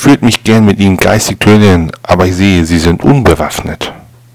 Ich würde mich gern mit Ihnen geistig klönen, aber ich sehe, Sie sind unbewaffnet.